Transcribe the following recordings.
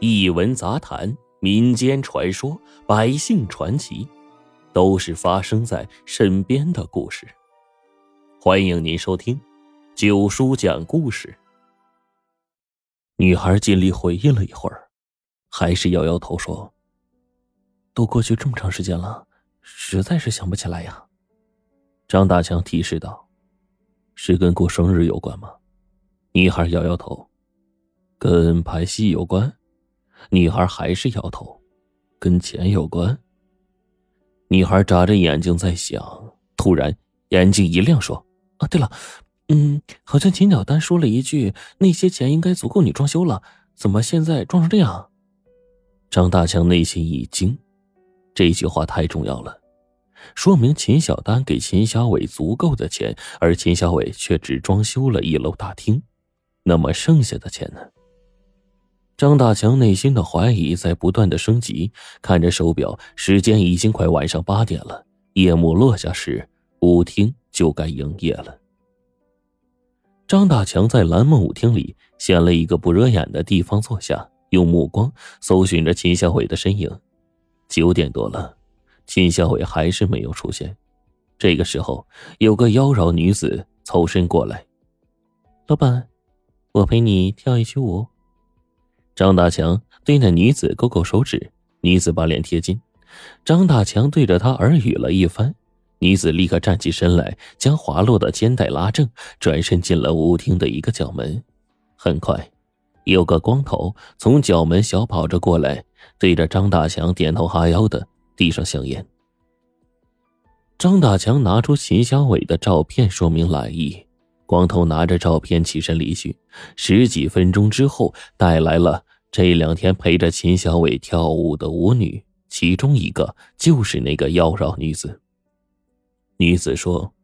异闻杂谈、民间传说、百姓传奇，都是发生在身边的故事。欢迎您收听九叔讲故事。女孩尽力回忆了一会儿，还是摇摇头说：“都过去这么长时间了，实在是想不起来呀。”张大强提示道：“是跟过生日有关吗？”女孩摇摇头：“跟拍戏有关。”女孩还是摇头，跟钱有关。女孩眨着眼睛在想，突然眼睛一亮，说：“啊，对了，嗯，好像秦小丹说了一句，那些钱应该足够你装修了，怎么现在装成这样？”张大强内心一惊，这句话太重要了，说明秦小丹给秦小伟足够的钱，而秦小伟却只装修了一楼大厅，那么剩下的钱呢？张大强内心的怀疑在不断的升级，看着手表，时间已经快晚上八点了。夜幕落下时，舞厅就该营业了。张大强在蓝梦舞厅里选了一个不惹眼的地方坐下，用目光搜寻着秦小伟的身影。九点多了，秦小伟还是没有出现。这个时候，有个妖娆女子凑身过来：“老板，我陪你跳一曲舞。”张大强对那女子勾勾手指，女子把脸贴近，张大强对着她耳语了一番，女子立刻站起身来，将滑落的肩带拉正，转身进了舞厅的一个角门。很快，有个光头从角门小跑着过来，对着张大强点头哈腰的递上香烟。张大强拿出秦小伟的照片，说明来意。光头拿着照片起身离去，十几分钟之后，带来了这两天陪着秦小伟跳舞的舞女，其中一个就是那个妖娆女子。女子说：“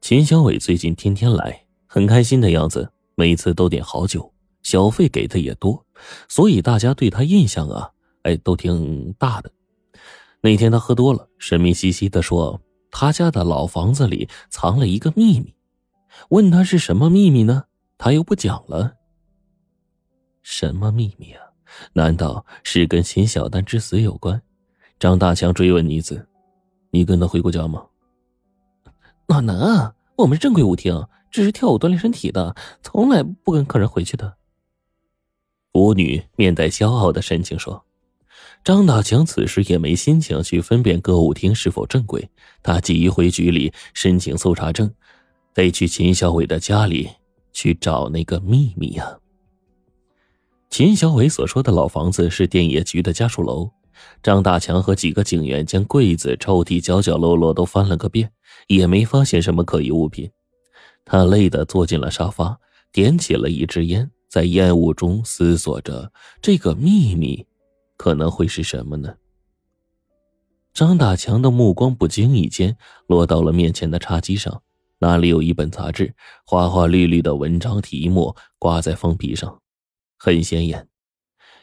秦小伟最近天天来，很开心的样子，每次都点好酒，小费给的也多，所以大家对他印象啊，哎，都挺大的。那天他喝多了，神秘兮兮的说，他家的老房子里藏了一个秘密。”问他是什么秘密呢？他又不讲了。什么秘密啊？难道是跟秦小丹之死有关？张大强追问女子：“你跟他回过家吗？”哪能啊！我们是正规舞厅，只是跳舞锻炼身体的，从来不跟客人回去的。舞女面带骄傲的神情说：“张大强此时也没心情去分辨歌舞厅是否正规，他急于回局里申请搜查证。”得去秦小伟的家里去找那个秘密呀。秦小伟所说的老房子是电业局的家属楼。张大强和几个警员将柜子、抽屉角角落落都翻了个遍，也没发现什么可疑物品。他累得坐进了沙发，点起了一支烟，在烟雾中思索着这个秘密可能会是什么呢？张大强的目光不经意间落到了面前的茶几上。那里有一本杂志，花花绿绿的文章题目挂在封皮上，很显眼。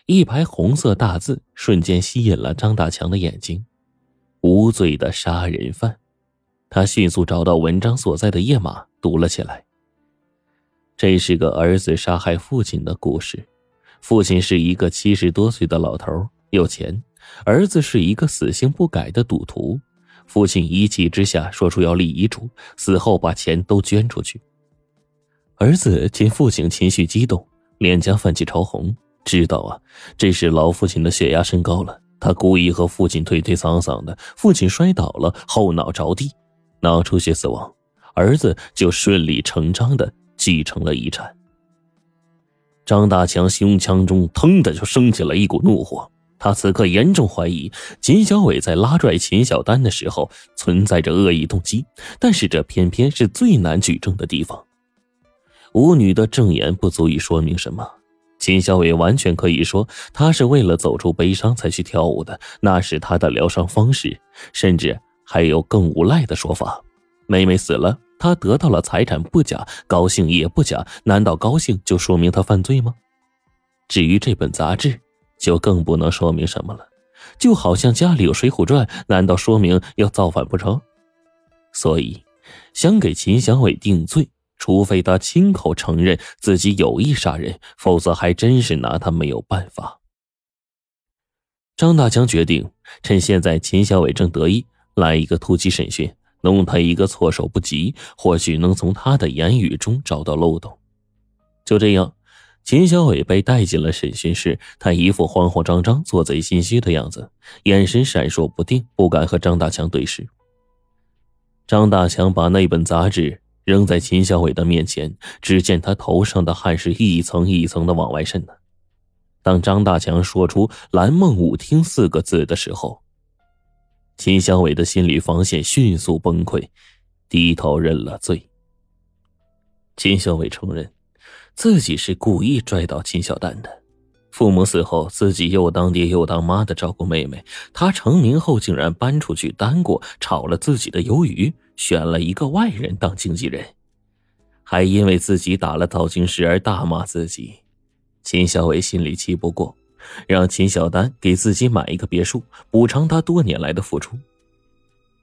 一排红色大字瞬间吸引了张大强的眼睛：“无罪的杀人犯。”他迅速找到文章所在的页码，读了起来。这是个儿子杀害父亲的故事。父亲是一个七十多岁的老头，有钱；儿子是一个死性不改的赌徒。父亲一气之下说出要立遗嘱，死后把钱都捐出去。儿子见父亲情绪激动，脸颊泛起潮红，知道啊，这是老父亲的血压升高了。他故意和父亲推推搡搡的，父亲摔倒了，后脑着地，脑出血死亡，儿子就顺理成章的继承了遗产。张大强胸腔中腾的就升起了一股怒火。他此刻严重怀疑秦小伟在拉拽秦小丹的时候存在着恶意动机，但是这偏偏是最难举证的地方。舞女的证言不足以说明什么，秦小伟完全可以说他是为了走出悲伤才去跳舞的，那是他的疗伤方式，甚至还有更无赖的说法：妹妹死了，他得到了财产不假，高兴也不假，难道高兴就说明他犯罪吗？至于这本杂志。就更不能说明什么了，就好像家里有《水浒传》，难道说明要造反不成？所以，想给秦小伟定罪，除非他亲口承认自己有意杀人，否则还真是拿他没有办法。张大强决定趁现在秦小伟正得意，来一个突击审讯，弄他一个措手不及，或许能从他的言语中找到漏洞。就这样，秦小伟被带进了审讯室，他一副慌慌张张、做贼心虚的样子，眼神闪烁不定，不敢和张大强对视。张大强把那本杂志扔在秦小伟的面前，只见他头上的汗是一层一层的往外渗呢。当张大强说出“蓝梦舞厅”四个字的时候，秦小伟的心理防线迅速崩溃，低头认了罪。秦小伟承认，自己是故意拽到秦小丹的。父母死后，自己又当爹又当妈的照顾妹妹。他成名后，竟然搬出去单过，炒了自己的鱿鱼，选了一个外人当经纪人，还因为自己打了造型师而大骂自己。秦小伟心里气不过，让秦小丹给自己买一个别墅，补偿他多年来的付出。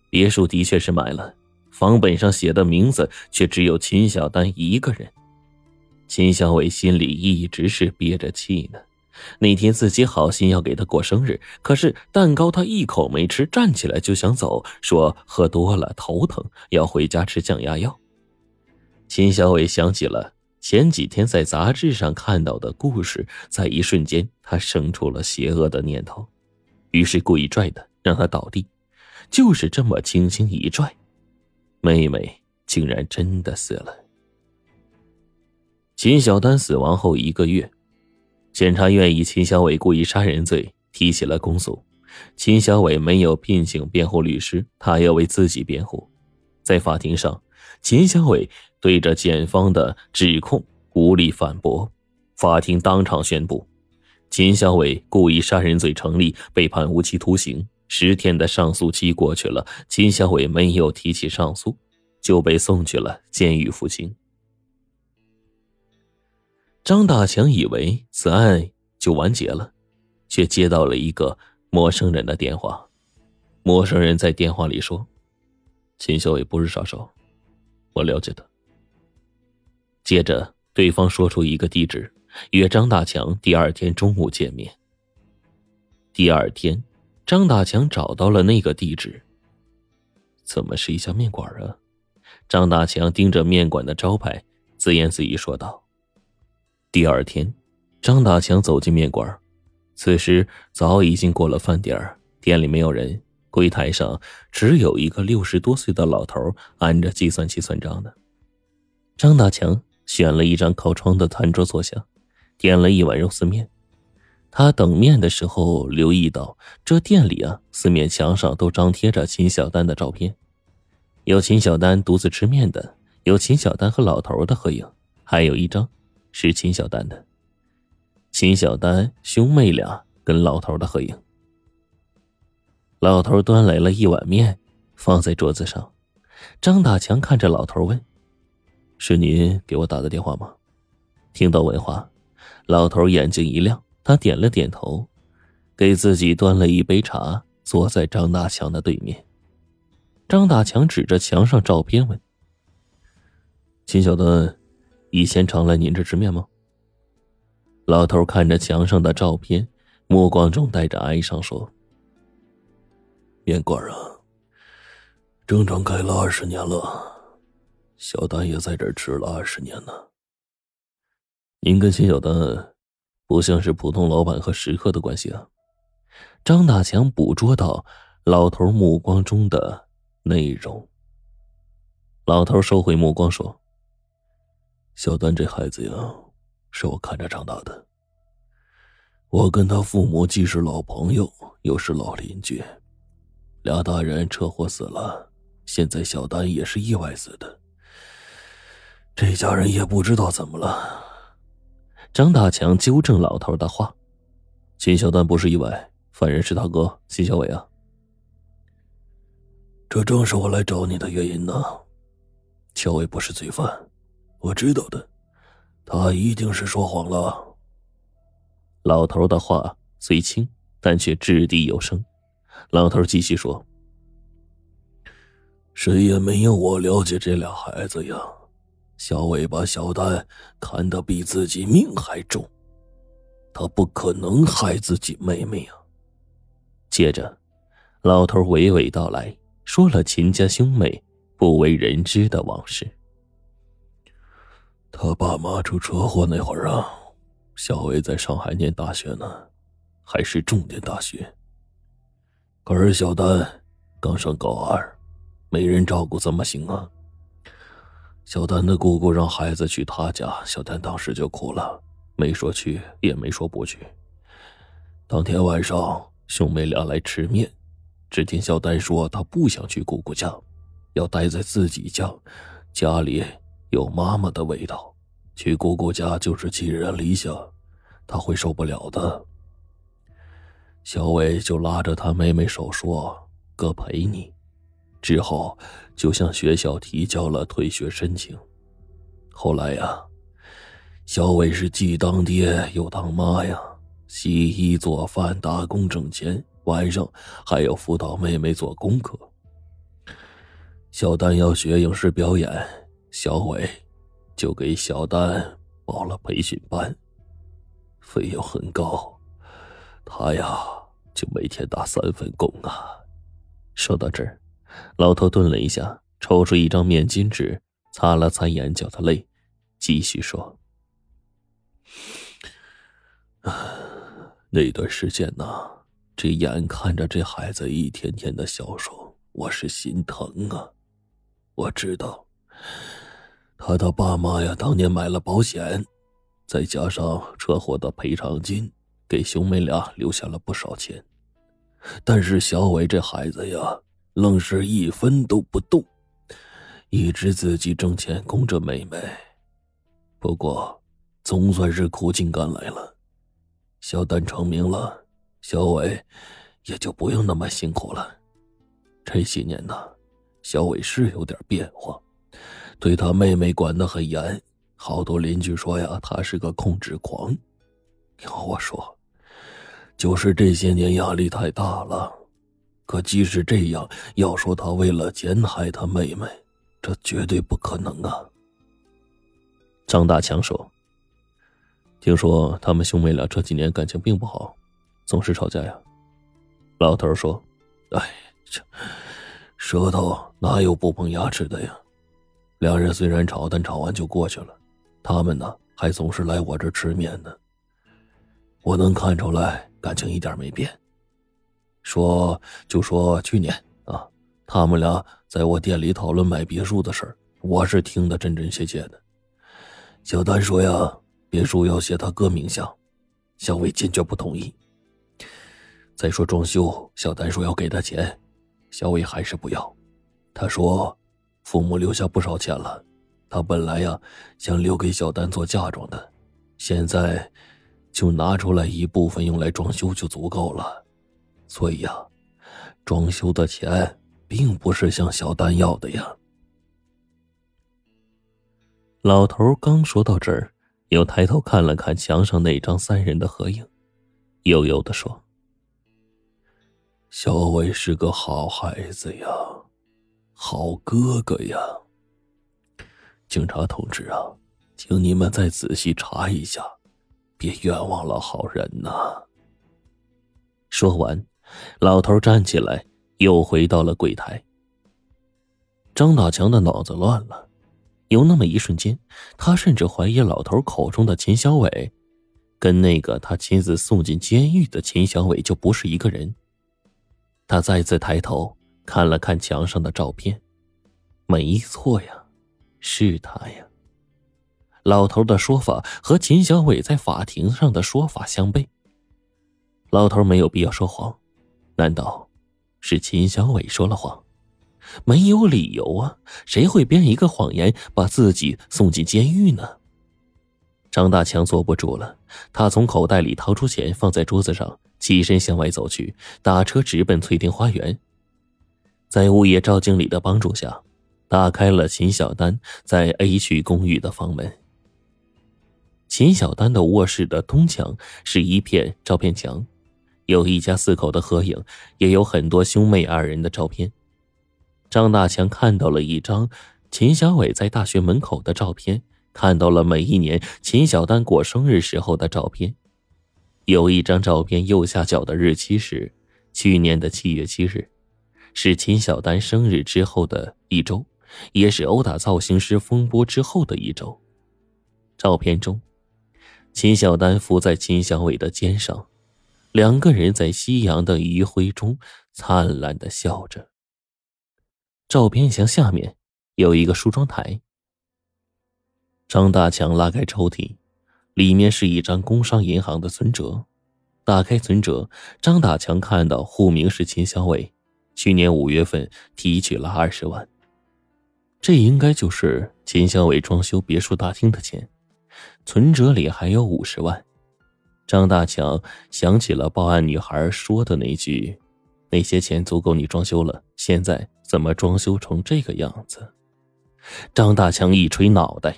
别墅的确是买了，房本上写的名字却只有秦小丹一个人。秦小伟心里一直是憋着气呢。那天自己好心要给他过生日，可是蛋糕他一口没吃，站起来就想走，说喝多了头疼，要回家吃降压药。秦小伟想起了。前几天在杂志上看到的故事，在一瞬间，他生出了邪恶的念头，于是故意拽他，让他倒地。就是这么轻轻一拽，妹妹竟然真的死了。秦小丹死亡后一个月，检察院以秦小伟故意杀人罪提起了公诉。秦小伟没有聘请辩护律师，他要为自己辩护。在法庭上，秦小伟。对着检方的指控无力反驳，法庭当场宣布，秦小伟故意杀人罪成立，被判无期徒刑。十天的上诉期过去了，秦小伟没有提起上诉，就被送去了监狱服刑。张大强以为此案就完结了，却接到了一个陌生人的电话。陌生人在电话里说：“秦小伟不是杀手，我了解他。”接着，对方说出一个地址，约张大强第二天中午见面。第二天，张大强找到了那个地址。怎么是一家面馆啊？张大强盯着面馆的招牌，自言自语说道。第二天，张大强走进面馆，此时早已经过了饭点店里没有人，柜台上只有一个六十多岁的老头按着计算器算账呢。张大强。选了一张靠窗的餐桌坐下，点了一碗肉丝面。他等面的时候留意到，这店里啊，四面墙上都张贴着秦小丹的照片，有秦小丹独自吃面的，有秦小丹和老头的合影，还有一张是秦小丹的，秦小丹兄妹俩跟老头的合影。老头端来了一碗面，放在桌子上。张大强看着老头问。是您给我打的电话吗？听到问话，老头眼睛一亮，他点了点头，给自己端了一杯茶，坐在张大强的对面。张大强指着墙上照片问：“秦小丹以前常来您这吃面吗？”老头看着墙上的照片，目光中带着哀伤说：“面馆啊，整整开了二十年了。”小丹也在这吃了二十年呢。您跟谢小丹不像是普通老板和食客的关系啊。张大强捕捉到老头目光中的内容。老头收回目光说：“小丹这孩子呀，是我看着长大的。我跟他父母既是老朋友，又是老邻居。俩大人车祸死了，现在小丹也是意外死的。”这家人也不知道怎么了。张大强纠正老头的话：“秦小丹不是意外，犯人是他哥秦小伟啊。”这正是我来找你的原因呢。小伟不是罪犯，我知道的，他一定是说谎了。老头的话虽轻，但却掷地有声。老头继续说：“谁也没有我了解这俩孩子呀。”小伟把小丹看得比自己命还重，他不可能害自己妹妹呀。接着，老头娓娓道来说了秦家兄妹不为人知的往事。他爸妈出车祸那会儿啊，小伟在上海念大学呢，还是重点大学。可是小丹刚上高二，没人照顾怎么行啊？小丹的姑姑让孩子去他家，小丹当时就哭了，没说去，也没说不去。当天晚上，兄妹俩来吃面，只听小丹说他不想去姑姑家，要待在自己家，家里有妈妈的味道，去姑姑家就是寄人篱下，他会受不了的。小伟就拉着他妹妹手说：“哥陪你。”之后就向学校提交了退学申请。后来呀，小伟是既当爹又当妈呀，洗衣做饭打工挣钱，晚上还要辅导妹妹做功课。小丹要学影视表演，小伟就给小丹报了培训班，费用很高。他呀，就每天打三份工啊。说到这儿，老头顿了一下，抽出一张面巾纸，擦了擦眼角的泪，继续说：“那段时间呢，这眼看着这孩子一天天的消瘦，我是心疼啊。我知道，他的爸妈呀，当年买了保险，再加上车祸的赔偿金。”给兄妹俩留下了不少钱，但是小伟这孩子呀，愣是一分都不动，一直自己挣钱供着妹妹。不过，总算是苦尽甘来了。小丹成名了，小伟也就不用那么辛苦了。这些年呢，小伟是有点变化，对他妹妹管得很严，好多邻居说呀，他是个控制狂。要我说。就是这些年压力太大了，可即使这样，要说他为了减害他妹妹，这绝对不可能啊。张大强说：“听说他们兄妹俩这几年感情并不好，总是吵架呀。”老头说：“哎，这舌头哪有不碰牙齿的呀？两人虽然吵，但吵完就过去了。他们呢，还总是来我这吃面呢。我能看出来。”感情一点没变。说就说去年啊，他们俩在我店里讨论买别墅的事儿，我是听得真真切切的。小丹说呀，别墅要写他哥名下，小伟坚决不同意。再说装修，小丹说要给他钱，小伟还是不要。他说，父母留下不少钱了，他本来呀想留给小丹做嫁妆的，现在。就拿出来一部分用来装修就足够了，所以呀，装修的钱并不是向小丹要的呀。老头刚说到这儿，又抬头看了看墙上那张三人的合影，悠悠的说：“小伟是个好孩子呀，好哥哥呀。警察同志啊，请你们再仔细查一下。”别冤枉了好人呐！说完，老头站起来，又回到了柜台。张大强的脑子乱了，有那么一瞬间，他甚至怀疑老头口中的秦小伟，跟那个他亲自送进监狱的秦小伟就不是一个人。他再次抬头看了看墙上的照片，没错呀，是他呀。老头的说法和秦小伟在法庭上的说法相悖。老头没有必要说谎，难道是秦小伟说了谎？没有理由啊，谁会编一个谎言把自己送进监狱呢？张大强坐不住了，他从口袋里掏出钱放在桌子上，起身向外走去，打车直奔翠亭花园。在物业赵经理的帮助下，打开了秦小丹在 A 区公寓的房门。秦小丹的卧室的东墙是一片照片墙，有一家四口的合影，也有很多兄妹二人的照片。张大强看到了一张秦小伟在大学门口的照片，看到了每一年秦小丹过生日时候的照片。有一张照片右下角的日期是去年的七月七日，是秦小丹生日之后的一周，也是殴打造型师风波之后的一周。照片中，秦小丹伏在秦小伟的肩上，两个人在夕阳的余晖中灿烂的笑着。照片墙下面有一个梳妆台。张大强拉开抽屉，里面是一张工商银行的存折。打开存折，张大强看到户名是秦小伟，去年五月份提取了二十万。这应该就是秦小伟装修别墅大厅的钱。存折里还有五十万。张大强想起了报案女孩说的那句：“那些钱足够你装修了，现在怎么装修成这个样子？”张大强一捶脑袋，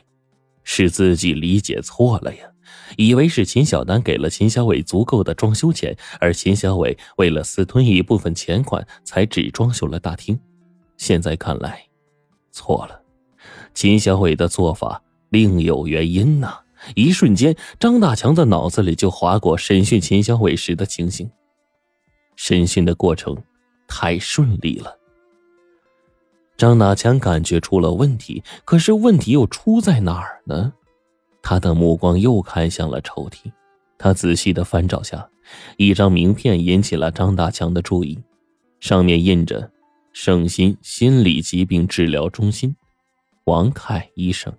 是自己理解错了呀。以为是秦小丹给了秦小伟足够的装修钱，而秦小伟为了私吞一部分钱款才只装修了大厅。现在看来，错了。秦小伟的做法另有原因呐！一瞬间，张大强的脑子里就划过审讯秦小伟时的情形。审讯的过程太顺利了。张大强感觉出了问题，可是问题又出在哪儿呢？他的目光又看向了抽屉，他仔细的翻找下，一张名片引起了张大强的注意，上面印着“圣心心理疾病治疗中心”，王凯医生。